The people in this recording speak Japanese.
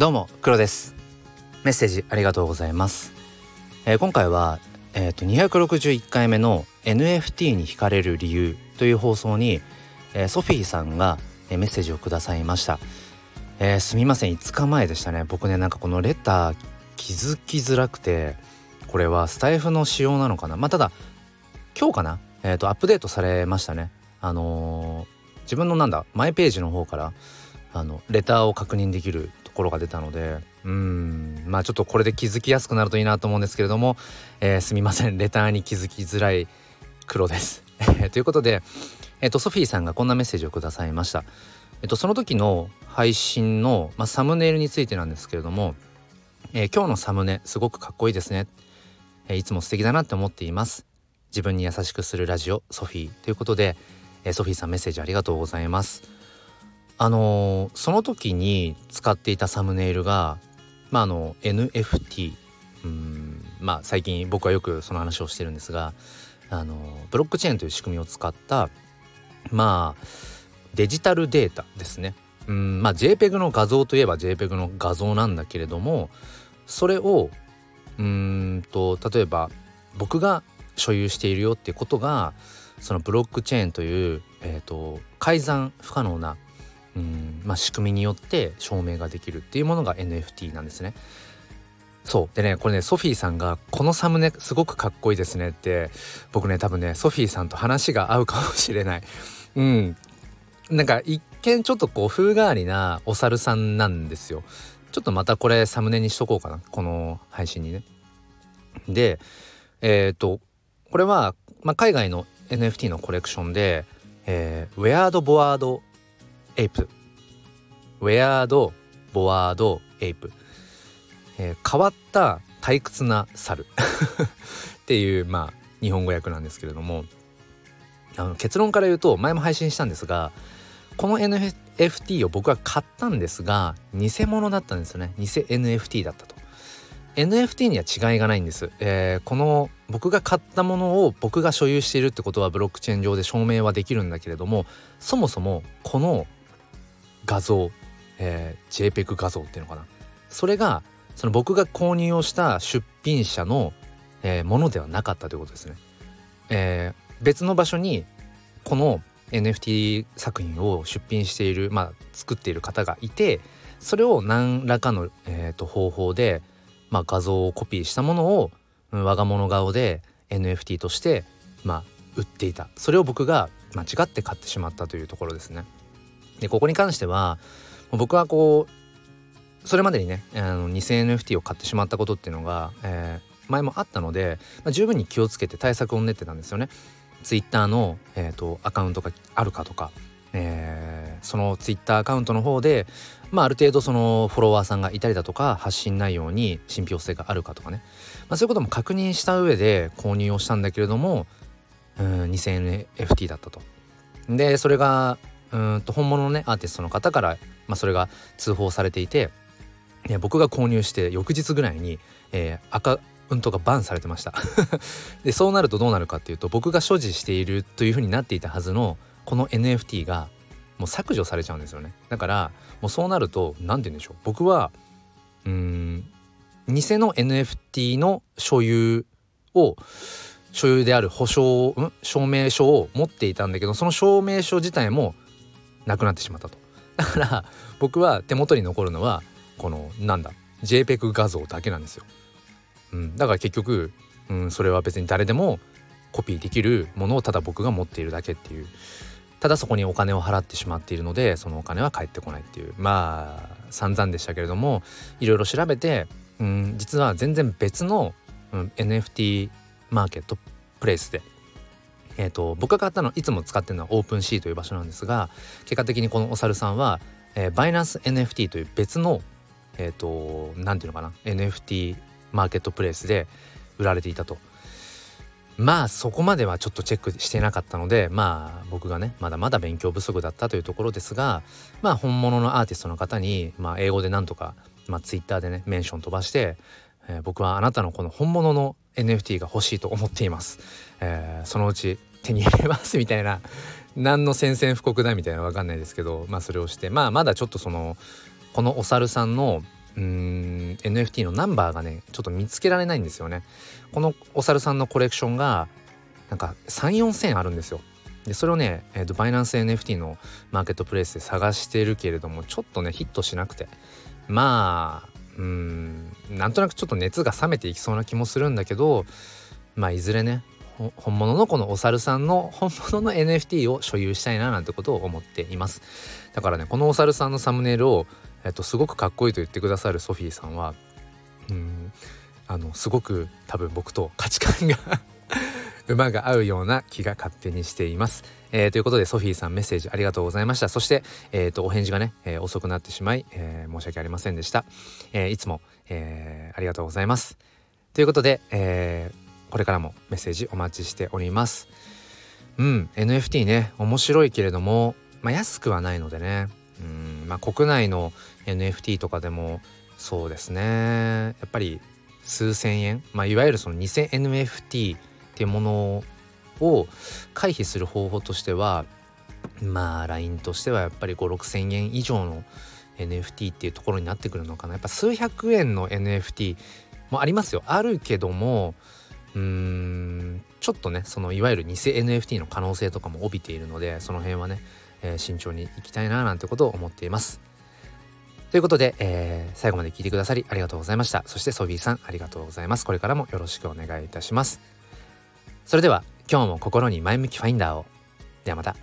どうも黒です。メッセージありがとうございます、えー、今回はえっ、ー、と261回目の NFT に惹かれる理由という放送に、えー、ソフィーさんが、えメッセージをくださいました、えすみません。5日前でしたね。僕ねなんかこのレター気づきづらくてこれはスタイフの仕様なのかな。まあただ今日かな？えっ、とアップデートされましたね。あの自分のなんだマイページの方からあのレターを確認できるところが出たのでうん。まあちょっとこれで気づきやすくなるといいなと思うんですけれども、えー、すみません。レターに気づきづらい黒です。ということで、えっと、ソフィーさんがこんなメッセージをくださいました。えっと、その時の配信の、まあ、サムネイルについてなんですけれども、えー、今日のサムネすごくかっこいいですね、えー、いつも素敵だなって思っています。自分に優しくするラジオソフィー。ということで、えー、ソフィーさんメッセージありがとうございます。あのその時に使っていたサムネイルがまああの NFT うんまあ最近僕はよくその話をしてるんですがあのブロックチェーンという仕組みを使ったまあデジタルデータですね。うんまあ JPEG の画像といえば JPEG の画像なんだけれどもそれをうんと例えば僕が所有しているよってことがそのブロックチェーンという、えーと改ざん不可能なうんまあ、仕組みによって証明ができるっていうものが NFT なんですね。そうでねこれねソフィーさんが「このサムネすごくかっこいいですね」って僕ね多分ねソフィーさんと話が合うかもしれない。うんなんか一見ちょっとこう風変わりなお猿さんなんですよ。ちょっとまたこれサムネにしとこうかなこの配信にね。でえっ、ー、とこれは、まあ、海外の NFT のコレクションで、えー、ウェアード・ボワードエイプ。ウェアードボワードエイプ、えー、変わった退屈な猿。っていうまあ日本語訳なんですけれども。あの結論から言うと前も配信したんですがこの NFT を僕は買ったんですが偽物だったんですよね。偽 NFT だったと。NFT には違いがないんです、えー、この僕が買ったものを僕が所有しているってことはブロックチェーン上で証明はできるんだけれどもそもそもこの画像、えー、JPEG 画像っていうのかなそれがその僕が購入をした出品者の、えー、ものではなかったということですね。えー、別の場所にこの NFT 作品を出品している、まあ、作っている方がいてそれを何らかの、えーと、方法で、まあ、画像をコピーしたものを、うん、我が物顔で NFT として、まあ、売っていたそれを僕が間違って買ってしまったというところですね。でここに関しては僕はこうそれまでにねあの 2000NFT を買ってしまったことっていうのが、えー、前もあったので、まあ、十分に気をつけて対策を練ってたんですよね。Twitter の、えーと、アカウントがあるかとか、えー、その Twitter アカウントの方で、まあ、ある程度そのフォロワーさんがいたりだとか発信内容に信憑性があるかとかね、まあ、そういうことも確認した上で購入をしたんだけれどもうん 2000NFT だったと。でそれがうんと本物のねアーティストの方から、まあ、それが通報されていて僕が購入して翌日ぐらいに、えー、アカウントがバンされてました。でそうなるとどうなるかっていうと僕が所持しているというふうになっていたはずのこの NFT がもう削除されちゃうんですよね。だからもうそうなると何て言うんでしょう。僕はうん偽の NFT の所有を所有である保証、うん、証明書を持っていたんだけどその証明書自体もなくなってしまったと。だから僕は手元に残るのはこのなんだ JPEG 画像だけなんですよ、うん、だから結局、うん、それは別に誰でもコピーできるものをただ僕が持っているだけっていう。ただそこにお金を払ってしまっているのでそのお金は返ってこないっていう。まあ散々でしたけれどもいろいろ調べて、うん、実は全然別の、うん、NFT マーケットプレイスでえーと、僕が買ったのいつも使ってるのはオープンシーという場所なんですが結果的にこのお猿さんは、えー、バイナンス NFT という別のえっ、ー、と何ていうのかな NFT マーケットプレイスで売られていたと。まあそこまではちょっとチェックしてなかったのでまあ僕がねまだまだ勉強不足だったというところですがまあ本物のアーティストの方に、まあ、英語でなんとか、まあ、Twitter でねメンション飛ばして、えー、僕はあなたのこの本物の NFT が欲しいと思っています、えー、そのうち手に入れますみたいな。何の宣戦布告だみたいなわかんないですけどまあそれをして。まあまだちょっとそのこのお猿さんのうん NFT のナンバーがねちょっと見つけられないんですよね。このお猿さんのコレクションがなんか34千あるんですよ。でそれをね、えーと、バイナンス NFT のマーケットプレイスで探してるけれどもちょっとねヒットしなくて。まあうん。なんとなくちょっと熱が冷めていきそうな気もするんだけどまあいずれね本物のこのお猿さんの本物の NFT を所有したいななんてことを思っています。だからねこのお猿さんのサムネイルを、えっと、すごくかっこいいと言ってくださるソフィーさんはうんあのすごく多分僕と価値観が馬が合うような気が勝手にしています。えー、ということでソフィーさんメッセージありがとうございました。そして、えーと、お返事がね、えー、遅くなってしまい、えー、申し訳ありませんでした。えいつも、えありがとうございます。ということで、えこれからもメッセージお待ちしております。うん NFT ね面白いけれども、まあ、安くはないのでねうんまあ国内の NFT とかでもそうですねやっぱり数千円、まあ、いわゆるその偽 NFT っていうものを回避する方法としてはまあ LINE としてはやっぱり5 6千円以上の NFT っていうところになってくるのかな。やっぱ数百円の NFT もありますよ。あるけどもうーんちょっとねそのいわゆる偽 NFT の可能性とかも帯びているのでその辺はね、えー、慎重にいきたいななんてことを思っています。ということで、えー、最後まで聞いてくださりありがとうございました。そしてソビーさんありがとうございます。これからもよろしくお願いいたします。それでは今日も心に前向きファインダーをではまた。